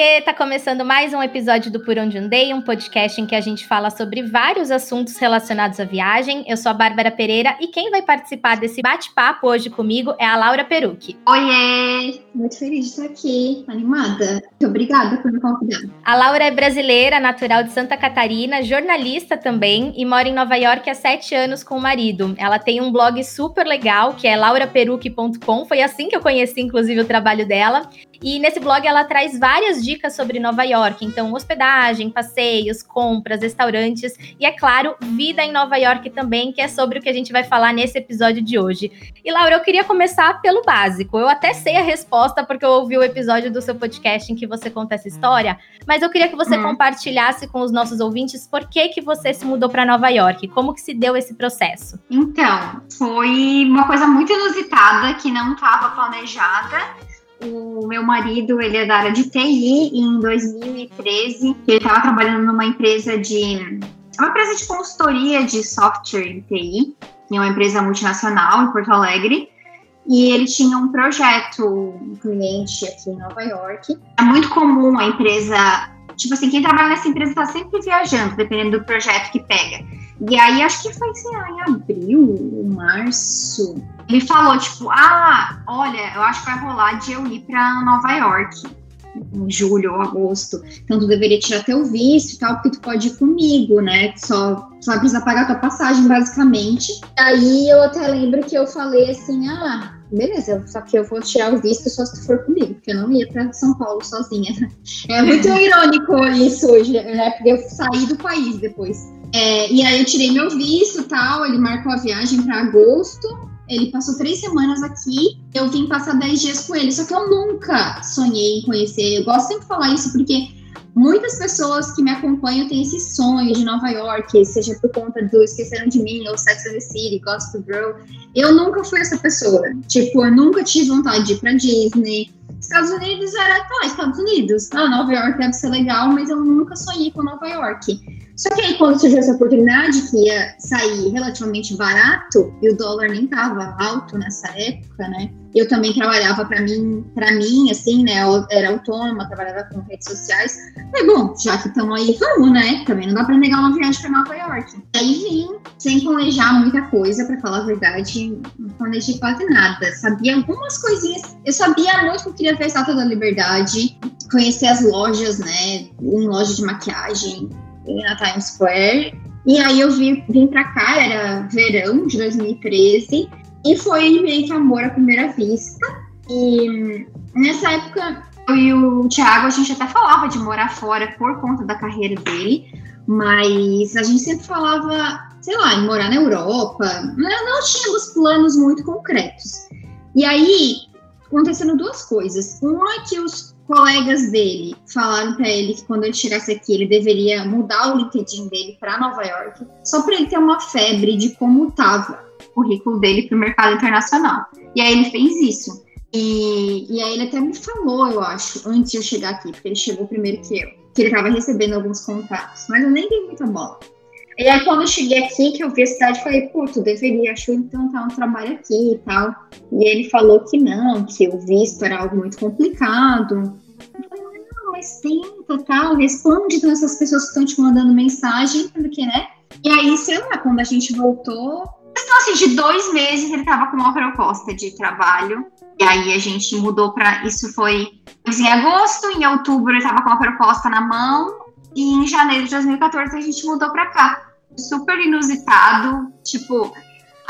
Oiê, tá começando mais um episódio do Por Onde Andei, um podcast em que a gente fala sobre vários assuntos relacionados à viagem. Eu sou a Bárbara Pereira e quem vai participar desse bate-papo hoje comigo é a Laura Perucchi. Oiê, muito feliz de estar aqui, animada. Muito obrigada por me convidar. A Laura é brasileira, natural de Santa Catarina, jornalista também e mora em Nova York há sete anos com o marido. Ela tem um blog super legal que é lauraperucchi.com. Foi assim que eu conheci, inclusive, o trabalho dela. E nesse blog ela traz várias dicas sobre Nova York, então hospedagem, passeios, compras, restaurantes e é claro, vida em Nova York também, que é sobre o que a gente vai falar nesse episódio de hoje. E Laura, eu queria começar pelo básico. Eu até sei a resposta porque eu ouvi o episódio do seu podcast em que você conta essa história, mas eu queria que você hum. compartilhasse com os nossos ouvintes por que que você se mudou para Nova York, como que se deu esse processo? Então, foi uma coisa muito inusitada que não estava planejada o meu marido, ele é da área de TI e em 2013 ele estava trabalhando numa empresa de uma empresa de consultoria de software em TI, que é uma empresa multinacional em Porto Alegre. E ele tinha um projeto, um cliente aqui em Nova York. É muito comum a empresa, tipo assim, quem trabalha nessa empresa está sempre viajando, dependendo do projeto que pega. E aí, acho que foi, sei lá, em abril, março, ele falou, tipo, ah, olha, eu acho que vai rolar de eu ir para Nova York em julho ou agosto. Então tu deveria tirar teu visto e tal, porque tu pode ir comigo, né? Só, só vai precisar pagar tua passagem, basicamente. Aí eu até lembro que eu falei assim, ah, beleza, só que eu vou tirar o visto só se tu for comigo, porque eu não ia para São Paulo sozinha. É muito irônico isso hoje, né? Porque eu saí do país depois. É, e aí eu tirei meu visto tal, ele marcou a viagem para agosto. Ele passou três semanas aqui, eu vim passar dez dias com ele. Só que eu nunca sonhei em conhecer. Eu gosto sempre de falar isso porque muitas pessoas que me acompanham têm esse sonho de Nova York, seja por conta do Esqueceram de Mim ou Sex and the City, Gospel Girl. Eu nunca fui essa pessoa. Tipo, eu nunca tive vontade de ir pra Disney. Estados Unidos era, tá, Estados Unidos. Ah, Nova York deve ser legal, mas eu nunca sonhei com Nova York. Só que aí, quando surgiu essa oportunidade, que ia sair relativamente barato, e o dólar nem tava alto nessa época, né? Eu também trabalhava para mim, para mim, assim, né? Eu era autônoma, trabalhava com redes sociais. Falei, bom, já que estamos aí, vamos, né? Também não dá para negar uma viagem para Nova York. Aí vim, sem planejar muita coisa, para falar a verdade, não planejei quase nada. Sabia algumas coisinhas. Eu sabia muito que eu queria ver a Estátua da Liberdade, conhecer as lojas, né? Em loja de maquiagem, na Times Square. E aí eu vim, vim pra cá, era verão de 2013, e foi meio que amor à primeira vista. E nessa época, eu e o Thiago, a gente até falava de morar fora por conta da carreira dele, mas a gente sempre falava, sei lá, em morar na Europa. Não, não tínhamos planos muito concretos. E aí, acontecendo duas coisas. Uma é que os colegas dele falaram para ele que quando ele chegasse aqui ele deveria mudar o LinkedIn dele para Nova York, só para ele ter uma febre de como estava o currículo dele para o mercado internacional. E aí ele fez isso. E, e aí ele até me falou, eu acho, antes de eu chegar aqui, porque ele chegou primeiro que eu, que ele estava recebendo alguns contatos, mas eu nem dei muita bola. E aí, quando eu cheguei aqui, que eu vi a cidade, falei, pô, tu deveria, achou então tá um trabalho aqui e tal. E ele falou que não, que o visto era algo muito complicado. Eu falei, não, mas tenta, tal, responde então essas pessoas que estão te mandando mensagem, porque, né? E aí, sei lá, quando a gente voltou, então, assim, de dois meses ele tava com uma proposta de trabalho. E aí a gente mudou para Isso foi em agosto, em outubro ele tava com uma proposta na mão. E em janeiro de 2014 a gente mudou para cá super inusitado. Tipo,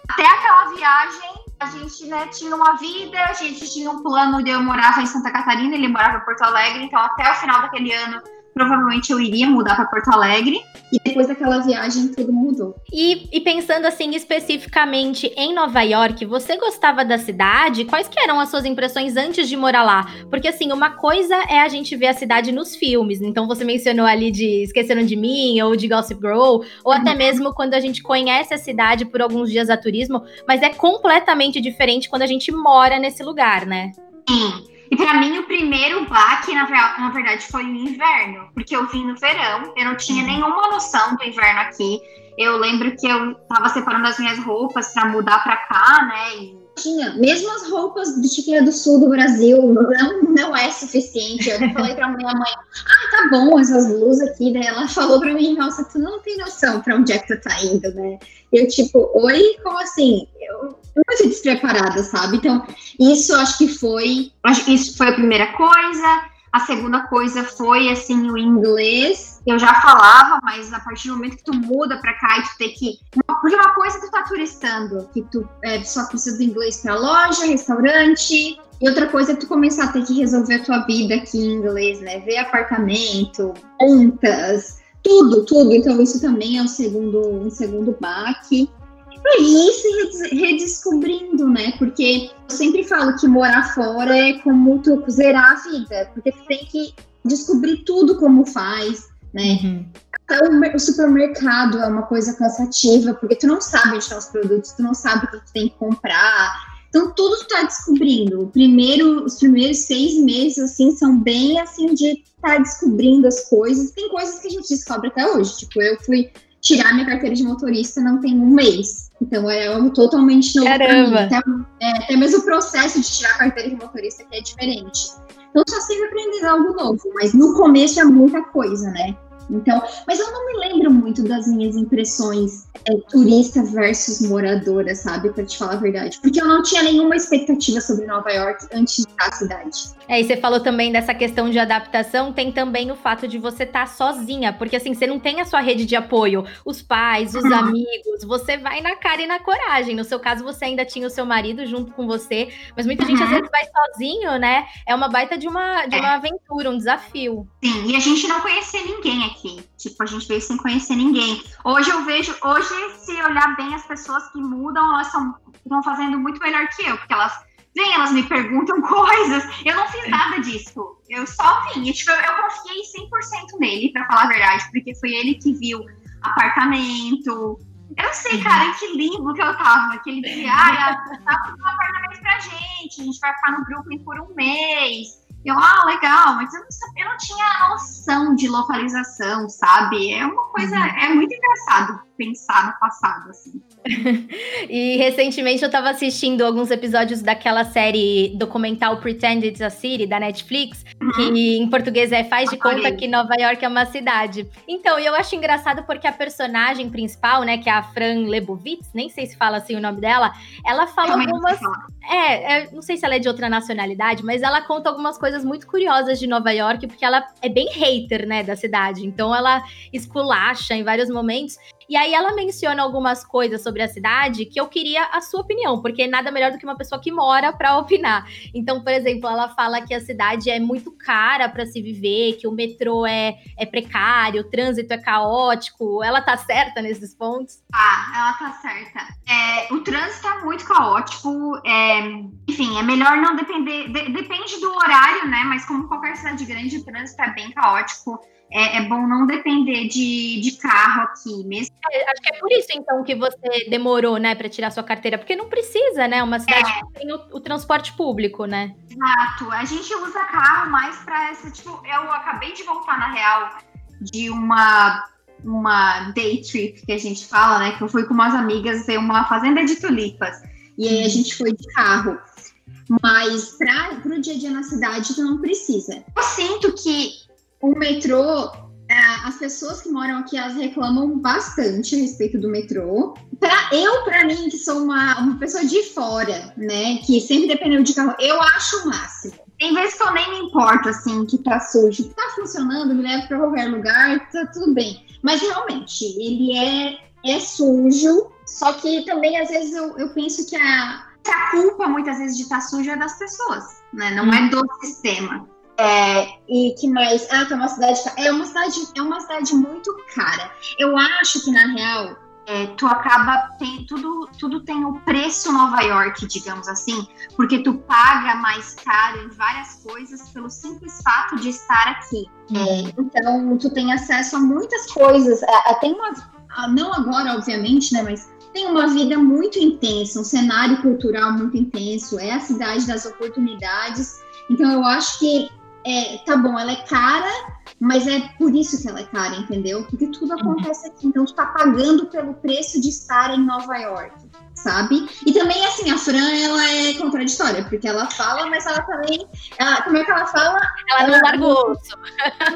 até aquela viagem, a gente né, tinha uma vida, a gente tinha um plano de eu morava em Santa Catarina, ele morava em Porto Alegre, então até o final daquele ano provavelmente eu iria mudar para Porto Alegre. E depois daquela viagem, tudo mudou. E, e, pensando assim especificamente em Nova York, você gostava da cidade? Quais que eram as suas impressões antes de morar lá? Porque assim, uma coisa é a gente ver a cidade nos filmes. Então você mencionou ali de Esqueceram de Mim ou de Gossip Girl, ou uhum. até mesmo quando a gente conhece a cidade por alguns dias a turismo, mas é completamente diferente quando a gente mora nesse lugar, né? Sim. E para mim, o primeiro baque, na, na, verdade, foi o inverno, porque eu vim no verão, eu não tinha uhum. nenhuma noção do inverno aqui. Eu lembro que eu tava separando as minhas roupas para mudar para cá, né? E tinha. Mesmo as roupas do Chiqueira do Sul do Brasil não, não é suficiente. Eu falei pra minha mãe, ah, tá bom, essas blusas aqui. Daí ela falou pra mim, nossa, tu não tem noção pra onde é que tu tá indo, né? Eu, tipo, oi, como assim? Eu muito despreparada, sabe? Então, isso acho que foi. Isso foi a primeira coisa. A segunda coisa foi, assim, o inglês. Eu já falava, mas a partir do momento que tu muda pra cá e tu tem que. Porque uma coisa é tu tá turistando, que tu é, só precisa do inglês pra loja, restaurante. E outra coisa é tu começar a ter que resolver a tua vida aqui em inglês, né? Ver apartamento, contas, tudo, tudo. Então, isso também é um segundo, um segundo baque para ir se redescobrindo, né? Porque eu sempre falo que morar fora é como tu zerar a vida, porque tu tem que descobrir tudo como faz, né? Uhum. Então, o supermercado é uma coisa cansativa, porque tu não sabe onde estão os produtos, tu não sabe o que tu tem que comprar. Então, tudo tu tá descobrindo. O primeiro, os primeiros seis meses, assim, são bem, assim, de estar tá descobrindo as coisas. Tem coisas que a gente descobre até hoje. Tipo, eu fui tirar minha carteira de motorista não tem um mês. Então é algo totalmente novo. Caramba! Até, é, até mesmo o processo de tirar a carteira de motorista que é diferente. Então só sempre aprendendo algo novo, mas no começo é muita coisa, né? Então, mas eu não me lembro muito das minhas impressões é, turista versus moradora, sabe? Para te falar a verdade. Porque eu não tinha nenhuma expectativa sobre Nova York antes da cidade. É, e você falou também dessa questão de adaptação, tem também o fato de você estar tá sozinha, porque assim, você não tem a sua rede de apoio, os pais, os uhum. amigos, você vai na cara e na coragem. No seu caso, você ainda tinha o seu marido junto com você, mas muita uhum. gente às vezes vai sozinho, né? É uma baita de uma, de é. uma aventura, um desafio. Sim, e a gente não conhecia ninguém aqui. Tipo, a gente veio sem conhecer ninguém. Hoje eu vejo, hoje, se olhar bem as pessoas que mudam, elas estão fazendo muito melhor que eu, porque elas vem, elas me perguntam coisas. Eu não fiz nada disso. Eu só vim. E, tipo, eu, eu confiei 100% nele, para falar a verdade, porque foi ele que viu apartamento. Eu não sei, cara, em que limbo que eu tava. Que ele dizia, ah, tá um apartamento pra gente, a gente vai ficar no Brooklyn por um mês. Eu, ah, legal, mas eu não, sabia, eu não tinha noção de localização, sabe? É uma coisa, uhum. é muito engraçado pensar no passado, assim. e recentemente eu tava assistindo alguns episódios daquela série documental Pretend It's a City, da Netflix, uhum. que em português é Faz de Conta que Nova York é uma cidade. Então, eu acho engraçado porque a personagem principal, né, que é a Fran Lebowitz, nem sei se fala assim o nome dela, ela fala Também algumas... É, é, não sei se ela é de outra nacionalidade, mas ela conta algumas coisas muito curiosas de Nova York, porque ela é bem hater, né, da cidade. Então, ela esculacha em vários momentos. E aí ela menciona algumas coisas sobre a cidade que eu queria a sua opinião, porque nada melhor do que uma pessoa que mora para opinar. Então, por exemplo, ela fala que a cidade é muito cara para se viver, que o metrô é, é precário, o trânsito é caótico. Ela tá certa nesses pontos? Ah, ela tá certa. É, o trânsito é muito caótico. É, enfim, é melhor não depender. De, depende do horário, né? Mas como qualquer cidade grande, o trânsito é bem caótico é, é, bom não depender de, de carro aqui mesmo. É, acho que é por isso, então, que você demorou, né, para tirar sua carteira, porque não precisa, né? Uma cidade é. que tem o, o, transporte público, né? Exato. A gente usa carro mais para essa, tipo, eu acabei de voltar na real de uma uma day trip que a gente fala, né? Que eu fui com umas amigas ver uma fazenda de tulipas. E aí a uhum. gente foi de carro. Mas para o dia a dia na cidade, tu não precisa. Eu sinto que o metrô, é, as pessoas que moram aqui, elas reclamam bastante a respeito do metrô. Pra, eu, para mim, que sou uma, uma pessoa de fora, né, que sempre dependeu de carro, eu acho o máximo. Tem vezes que eu nem me importo, assim, que tá sujo. Tá funcionando, me leva pra qualquer lugar, tá tudo bem. Mas, realmente, ele é, é sujo, só que também, às vezes, eu, eu penso que a, a culpa, muitas vezes, de estar tá sujo é das pessoas, né? Não hum. é do sistema. É, e que mais? Ah, que é uma cidade. É uma cidade, é uma cidade muito cara. Eu acho que, na real, é, tu acaba. Tem, tudo, tudo tem o preço Nova York, digamos assim, porque tu paga mais caro em várias coisas pelo simples fato de estar aqui. É, uhum. então, tu tem acesso a muitas coisas. Tem uma. Não agora, obviamente, né? Mas tem uma vida muito intensa, um cenário cultural muito intenso, é a cidade das oportunidades. Então, eu acho que é, tá bom, ela é cara, mas é por isso que ela é cara, entendeu? Porque tudo uhum. acontece aqui. Então, tu tá pagando pelo preço de estar em Nova York. sabe? E também, assim, a Fran, ela é contraditória, porque ela fala, mas ela também. Ela, como é que ela fala? Ela, ela não larga o osso.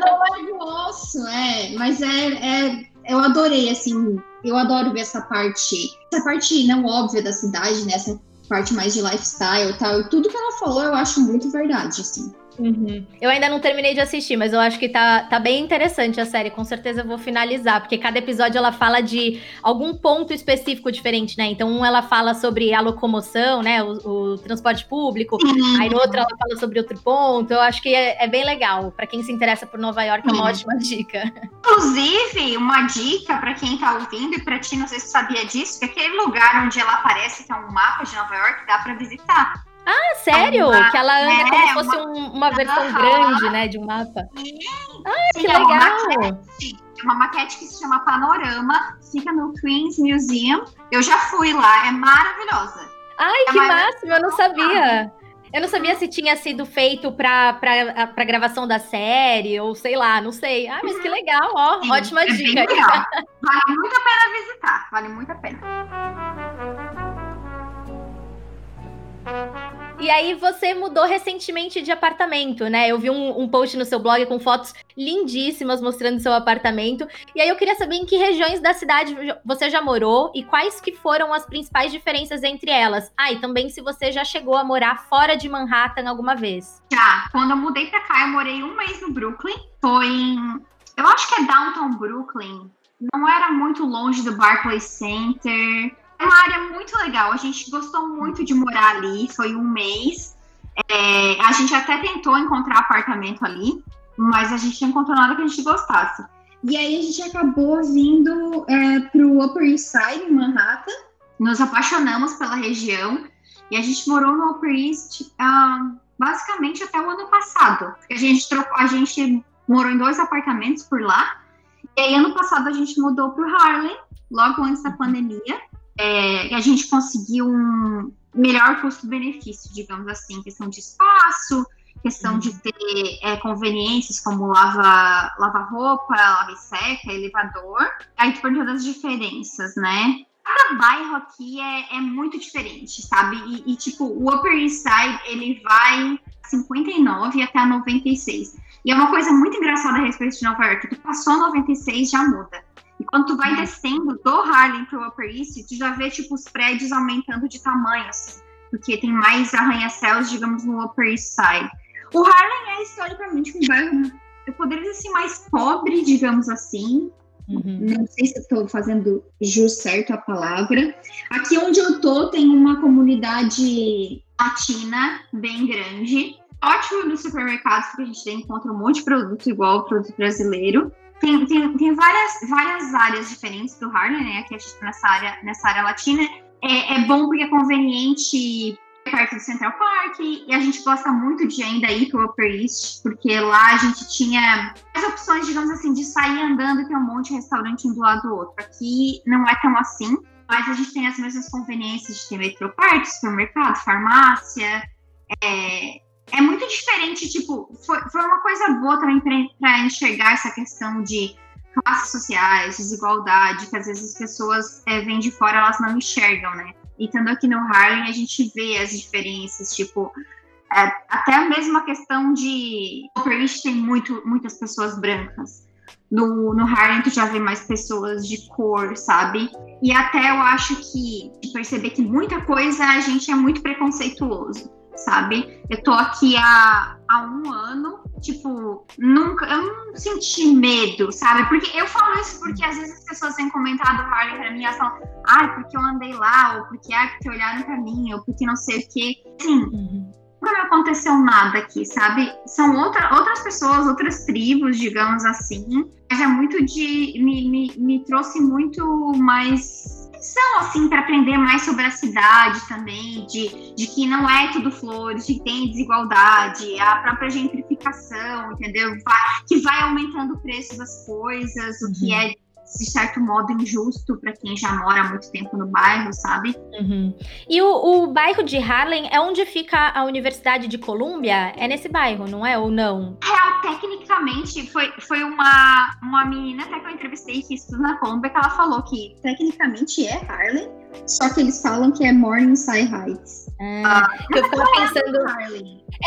Não larga o osso, é. Mas é, é. Eu adorei, assim. Eu adoro ver essa parte. Essa parte não óbvia da cidade, né? Essa parte mais de lifestyle e tal. E tudo que ela falou, eu acho muito verdade, assim. Uhum. Eu ainda não terminei de assistir, mas eu acho que tá, tá bem interessante a série. Com certeza eu vou finalizar, porque cada episódio ela fala de algum ponto específico diferente, né? Então, um ela fala sobre a locomoção, né? O, o transporte público. Uhum. Aí no outro ela fala sobre outro ponto. Eu acho que é, é bem legal. Para quem se interessa por Nova York, é uma uhum. ótima dica. Inclusive, uma dica para quem tá ouvindo e para ti, não sei se sabia disso, que aquele lugar onde ela aparece, que é um mapa de Nova York, dá para visitar. Ah, sério? Uma, que ela anda é, como se fosse uma, uma versão grande, né, de um mapa. Sim, ah, que é legal! Uma maquete, uma maquete que se chama Panorama, fica no Queen's Museum. Eu já fui lá, é maravilhosa. Ai, é que máximo, eu não sabia. Eu não sabia se tinha sido feito para pra gravação da série, ou sei lá, não sei. Ah, mas que uhum. legal, ó, Sim, ótima é dica. Vale muito a pena visitar, vale muito a pena. E aí você mudou recentemente de apartamento, né? Eu vi um, um, post no seu blog com fotos lindíssimas mostrando seu apartamento. E aí eu queria saber em que regiões da cidade você já morou e quais que foram as principais diferenças entre elas. Ah, e também se você já chegou a morar fora de Manhattan alguma vez. Já. Quando eu mudei pra cá, eu morei um mês no Brooklyn. Foi em... Eu acho que é Downtown Brooklyn. Não era muito longe do Barclays Center uma área muito legal. A gente gostou muito de morar ali. Foi um mês. É, a gente até tentou encontrar apartamento ali, mas a gente não encontrou nada que a gente gostasse. E aí a gente acabou vindo é, para o Upper East Side, em Manhattan. Nos apaixonamos pela região e a gente morou no Upper East uh, basicamente até o ano passado. A gente trocou, a gente morou em dois apartamentos por lá. E aí ano passado a gente mudou para o Harlem, logo antes da pandemia é, a gente conseguiu um melhor custo-benefício, digamos assim, questão de espaço, questão de ter é, conveniências como lava, lava roupa, lava e seca, elevador. Aí tu perguntou das diferenças, né? Cada bairro aqui é, é muito diferente, sabe? E, e, tipo, o Upper East Side, ele vai 59 até 96. E é uma coisa muito engraçada a respeito de Nova York, tu passou 96 já muda. E quando tu vai descendo do Harlem pro Upper East, tu já vê, tipo, os prédios aumentando de tamanho, assim. Porque tem mais arranha-céus, digamos, no Upper East Side. O Harlem é, historicamente, um bairro, eu poderia dizer assim, mais pobre, digamos assim. Uhum. Não sei se estou fazendo jus certo a palavra. Aqui onde eu tô tem uma comunidade latina bem grande. Ótimo nos supermercados, porque a gente encontra um monte de produto igual ao produto brasileiro tem, tem, tem várias, várias áreas diferentes do Harlem, né? Aqui a gente tá nessa área, nessa área latina. É, é bom porque é conveniente perto do Central Park e a gente gosta muito de ainda ir pro Upper East, porque lá a gente tinha as opções, digamos assim, de sair andando e ter um monte de restaurante um do lado do outro. Aqui não é tão assim, mas a gente tem as mesmas conveniências de ter metropark, supermercado, farmácia, é, é muito diferente, tipo, foi, foi uma coisa boa também para enxergar essa questão de classes sociais, desigualdade, que às vezes as pessoas é, vêm de fora, elas não enxergam, né? E estando aqui no Harlem, a gente vê as diferenças, tipo, é, até a mesma questão de. O East tem muito, muitas pessoas brancas. No, no Harlem, tu já vê mais pessoas de cor, sabe? E até eu acho que perceber que muita coisa a gente é muito preconceituoso sabe? Eu tô aqui há, há um ano, tipo, nunca, eu não senti medo, sabe? Porque eu falo isso porque às vezes as pessoas têm comentado Harley pra mim, elas falam, ah, porque eu andei lá, ou porque, ah, porque olharam pra mim, ou porque não sei o quê. Assim, uhum. nunca me aconteceu nada aqui, sabe? São outra, outras pessoas, outras tribos, digamos assim, mas é muito de, me, me, me trouxe muito mais são assim para aprender mais sobre a cidade também, de, de que não é tudo flores, de que tem desigualdade, a própria gentrificação, entendeu? Vai, que vai aumentando o preço das coisas, o que uhum. é de certo modo injusto para quem já mora há muito tempo no bairro, sabe? Uhum. E o, o, bairro de Harlem é onde fica a Universidade de Colômbia? É nesse bairro, não é? Ou não? Real, tecnicamente, foi, foi uma, uma menina até que eu entrevistei que estuda na Colômbia que ela falou que tecnicamente é Harlem, só que eles falam que é Morningside Heights. Ah, eu ficava pensando.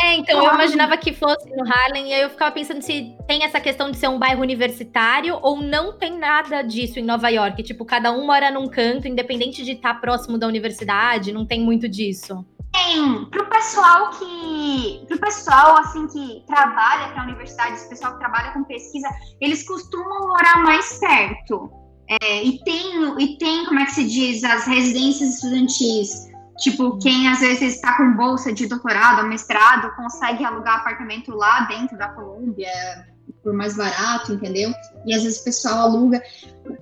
É, então eu imaginava que fosse no Harlem, e aí eu ficava pensando se tem essa questão de ser um bairro universitário ou não tem nada disso em Nova York. Tipo, cada um mora num canto, independente de estar próximo da universidade, não tem muito disso. Tem, pro pessoal que. Pro pessoal assim que trabalha para a universidade, esse pessoal que trabalha com pesquisa, eles costumam morar mais perto. É, e, tem, e tem, como é que se diz, as residências estudantis Tipo, quem às vezes está com bolsa de doutorado ou mestrado consegue alugar apartamento lá dentro da Colômbia por mais barato, entendeu? E às vezes o pessoal aluga.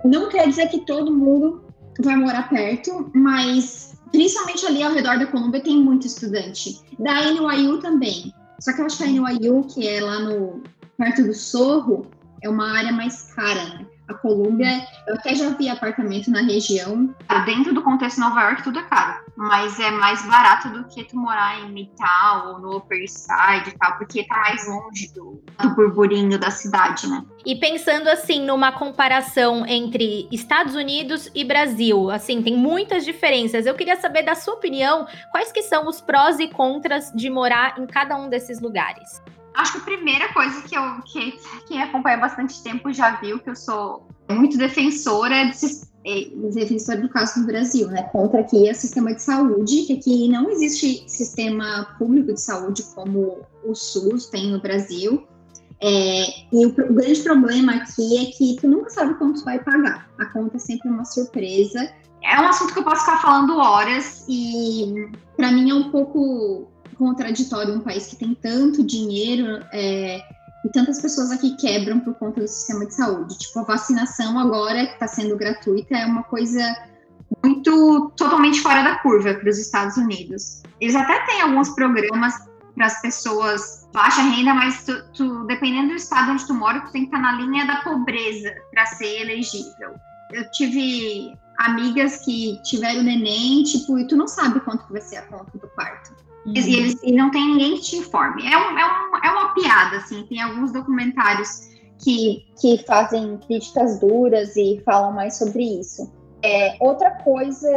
Não quer dizer que todo mundo vai morar perto, mas principalmente ali ao redor da Colômbia tem muito estudante. Da NYU também. Só que eu acho que a NYU, que é lá no perto do Sorro, é uma área mais cara, né? A Colômbia, eu até já vi apartamento na região. Dentro do contexto de Nova York, tudo é caro. Mas é mais barato do que tu morar em Midtown ou no Upper East Side e tal, porque tá mais longe do, do burburinho da cidade, né? E pensando assim numa comparação entre Estados Unidos e Brasil, assim, tem muitas diferenças. Eu queria saber da sua opinião, quais que são os prós e contras de morar em cada um desses lugares? Acho que a primeira coisa que eu que quem acompanha bastante tempo já viu que eu sou muito defensora de, é, defensora do caso do Brasil, né? Contra aqui o sistema de saúde, que aqui não existe sistema público de saúde como o SUS tem no Brasil. É, e o, o, grande problema aqui é que tu nunca sabe quanto tu vai pagar. A conta é sempre uma surpresa. É um assunto que eu posso ficar falando horas e para mim é um pouco contraditório um país que tem tanto dinheiro é, e tantas pessoas aqui quebram por conta do sistema de saúde. Tipo, a vacinação agora, que está sendo gratuita, é uma coisa muito totalmente fora da curva para os Estados Unidos. Eles até têm alguns programas para as pessoas baixa renda, mas tu, tu, dependendo do estado onde tu mora, tu tem que estar tá na linha da pobreza para ser elegível. Eu tive amigas que tiveram neném, tipo, e tu não sabe quanto vai ser a conta do parto. Uhum. E, eles, e não tem ninguém que te informe. É, um, é, um, é uma piada, assim. Tem alguns documentários que, que fazem críticas duras e falam mais sobre isso. É, outra coisa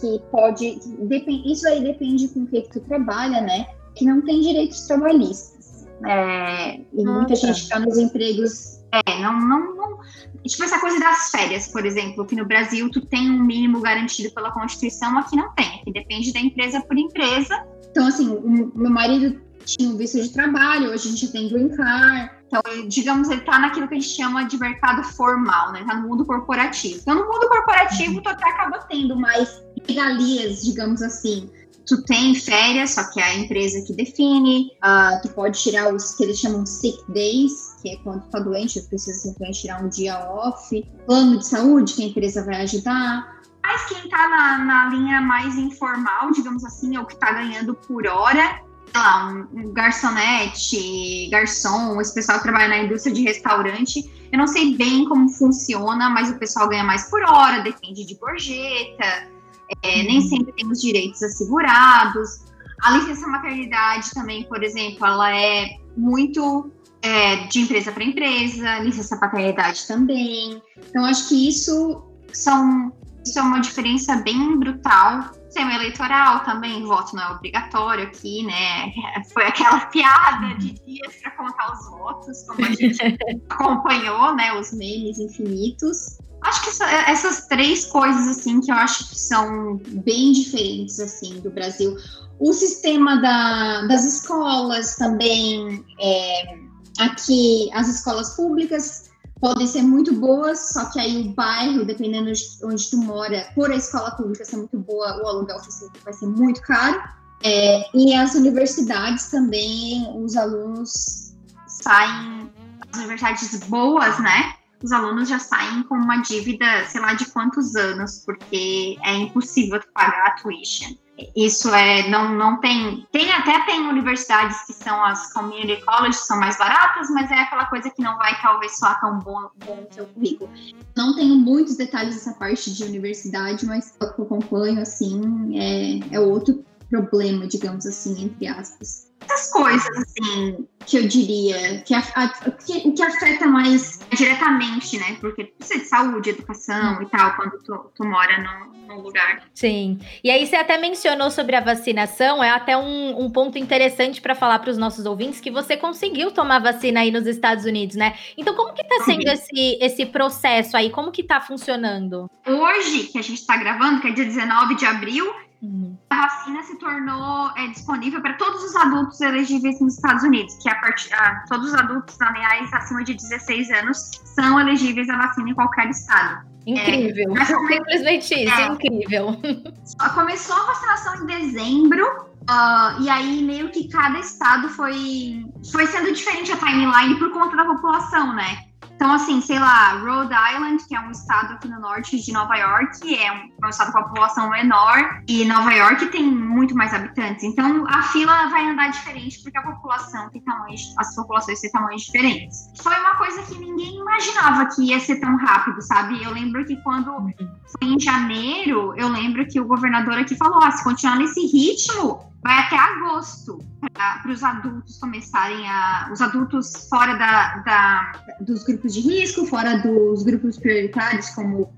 que pode. Depend, isso aí depende com o que, que tu trabalha, né? Que não tem direitos trabalhistas. É, e muita gente está nos empregos. É, não, não, não. Tipo, essa coisa das férias, por exemplo, que no Brasil tu tem um mínimo garantido pela Constituição, aqui não tem. Aqui depende da empresa por empresa. Então, assim, o meu marido tinha um visto de trabalho, hoje a gente tem green card. Então, digamos, ele tá naquilo que a gente chama de mercado formal, né? Tá no mundo corporativo. Então, no mundo corporativo, tu até acaba tendo mais regalias, digamos assim. Tu tem férias, só que é a empresa que define. Uh, tu pode tirar os que eles chamam sick days, que é quando tu tá doente, tu precisa simplesmente tirar um dia off. Plano de saúde, que a empresa vai ajudar. Mas quem está na, na, linha mais informal, digamos assim, é o que está ganhando por hora, sei lá, um, garçonete, garçom, esse pessoal que trabalha na indústria de restaurante. Eu não sei bem como funciona, mas o pessoal ganha mais por hora, depende de gorjeta, é, nem uhum. sempre tem os direitos assegurados. A licença maternidade também, por exemplo, ela é muito é, de empresa para empresa, licença paternidade também. Então, acho que isso são isso é uma diferença bem brutal. Sistema eleitoral também, voto não é obrigatório aqui, né? Foi aquela piada de dias para contar os votos, como a gente acompanhou, né? Os memes infinitos. Acho que essas três coisas, assim, que eu acho que são bem diferentes, assim, do Brasil. O sistema da, das escolas também, é, aqui, as escolas públicas podem ser muito boas, só que aí o bairro, dependendo de onde tu mora, por a escola pública ser muito boa, o aluguel vai ser muito caro. É, e as universidades também, os alunos saem, as universidades boas, né? Os alunos já saem com uma dívida, sei lá de quantos anos, porque é impossível pagar a tuition. Isso é, não, não tem, tem até tem universidades que são as community colleges, são mais baratas, mas é aquela coisa que não vai talvez soar tão bom, bom seu currículo. Não tenho muitos detalhes dessa parte de universidade, mas o que eu acompanho, assim, é, é outro problema, digamos assim, entre aspas. Essas coisas, assim, que eu diria, que, a, a, que, que afeta mais diretamente, né? Porque precisa de saúde, educação e tal, quando tu, tu mora num, num lugar. Sim. E aí você até mencionou sobre a vacinação, é até um, um ponto interessante para falar para os nossos ouvintes que você conseguiu tomar vacina aí nos Estados Unidos, né? Então, como que tá sendo esse, esse processo aí? Como que tá funcionando? Hoje, que a gente está gravando, que é dia 19 de abril, Uhum. A vacina se tornou é, disponível para todos os adultos elegíveis nos Estados Unidos, que a part... a, todos os adultos, aliás, acima de 16 anos, são elegíveis à vacina em qualquer estado. Incrível. É, Simplesmente isso, é, incrível. Começou a vacinação em dezembro, uh, e aí meio que cada estado foi, foi sendo diferente a timeline por conta da população, né? Então, assim, sei lá, Rhode Island, que é um estado aqui no norte de Nova York, é um, é um estado com a população menor, e Nova York tem muito mais habitantes. Então, a fila vai andar diferente porque a população tem tamanhos, as populações têm tamanhos diferentes. Foi uma coisa que ninguém imaginava que ia ser tão rápido, sabe? Eu lembro que quando foi em janeiro, eu lembro que o governador aqui falou: ah, se continuar nesse ritmo, vai até agosto para os adultos começarem a. Os adultos fora da, da, dos grupos de risco, fora dos grupos prioritários, como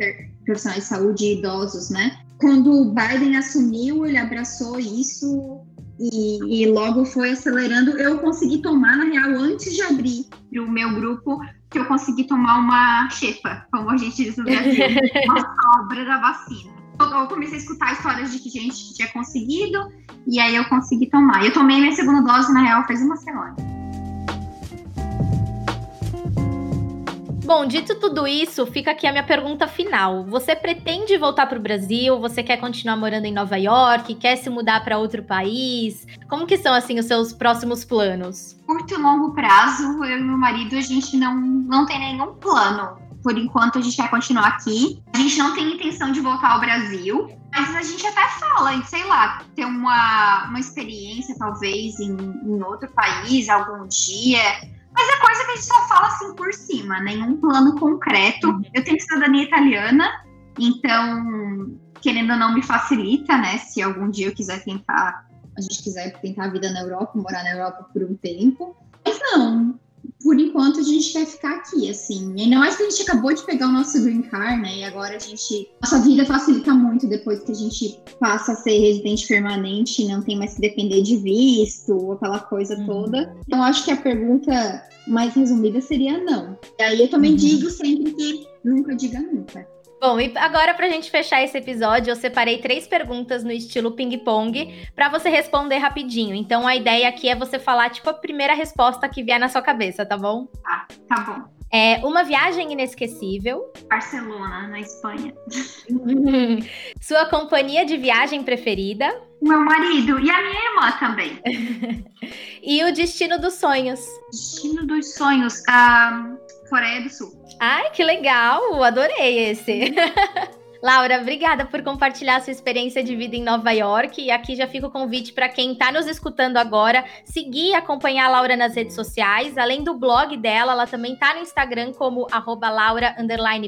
profissionais de saúde e idosos, né? Quando o Biden assumiu, ele abraçou isso e, e, logo foi acelerando. Eu consegui tomar, na real, antes de abrir o meu grupo, que eu consegui tomar uma chefa, como a gente diz no Brasil, uma sobra da vacina eu comecei a escutar histórias de que gente tinha conseguido, e aí eu consegui tomar. Eu tomei minha segunda dose, na real, faz uma semana. Bom, dito tudo isso, fica aqui a minha pergunta final. Você pretende voltar para o Brasil? Você quer continuar morando em Nova York? Quer se mudar para outro país? Como que são assim os seus próximos planos? Curto e longo prazo, eu e meu marido a gente não não tem nenhum plano por enquanto a gente quer continuar aqui. A gente não tem intenção de voltar ao Brasil, mas a gente até fala, sei lá, ter uma, uma experiência talvez em, em outro país algum dia. Mas é coisa que a gente só fala assim por cima, nenhum plano concreto. Uhum. Eu tenho cidadania italiana, então, querendo ou não, me facilita, né? Se algum dia eu quiser tentar, a gente quiser tentar a vida na Europa, morar na Europa por um tempo. Mas não, por enquanto a gente quer ficar aqui, assim. Ainda mais que a gente acabou de pegar o nosso green card, né? E agora a gente. Nossa vida facilita muito depois que a gente passa a ser residente permanente, não tem mais que depender de visto, aquela coisa uhum. toda. Então acho que a pergunta mais resumida seria não. E aí eu também uhum. digo sempre que nunca diga nunca. Bom, e agora para a gente fechar esse episódio, eu separei três perguntas no estilo ping-pong para você responder rapidinho. Então a ideia aqui é você falar tipo a primeira resposta que vier na sua cabeça, tá bom? Ah, tá bom. É uma viagem inesquecível. Barcelona, na Espanha. Sua companhia de viagem preferida. Meu marido e a minha irmã também. e o destino dos sonhos. Destino dos sonhos. Um, Coreia do Sul. Ai, que legal! Adorei esse. Laura, obrigada por compartilhar sua experiência de vida em Nova York. E aqui já fica o convite para quem está nos escutando agora, seguir e acompanhar a Laura nas redes sociais. Além do blog dela, ela também está no Instagram como Laura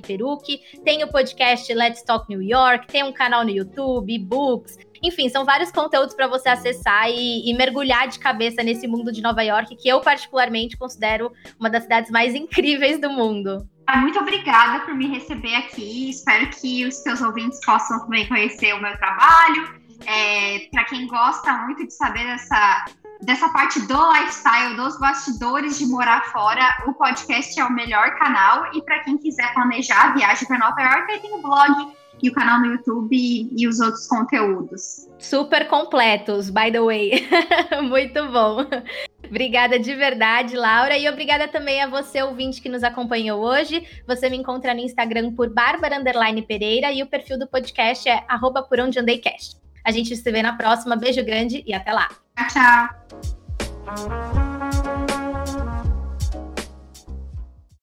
Peruque. Tem o podcast Let's Talk New York, tem um canal no YouTube, books. Enfim, são vários conteúdos para você acessar e, e, mergulhar de cabeça nesse mundo de Nova York, que eu particularmente considero uma das cidades mais incríveis do mundo. Muito obrigada por me receber aqui. Espero que os seus ouvintes possam também conhecer o meu trabalho. É, para quem gosta muito de saber dessa, dessa parte do lifestyle, dos bastidores de morar fora, o podcast é o melhor canal. E para quem quiser planejar a viagem para Nova York, aí tem o blog e o canal no YouTube e, os outros conteúdos. Super completos, by the way. Muito bom. Obrigada de verdade, Laura. E obrigada também a você, ouvinte, que nos acompanhou hoje. Você me encontra no Instagram por Bárbara Pereira e o perfil do podcast é arroba por onde andei cast. A gente se vê na próxima. Beijo grande e até lá. Tchau, tchau.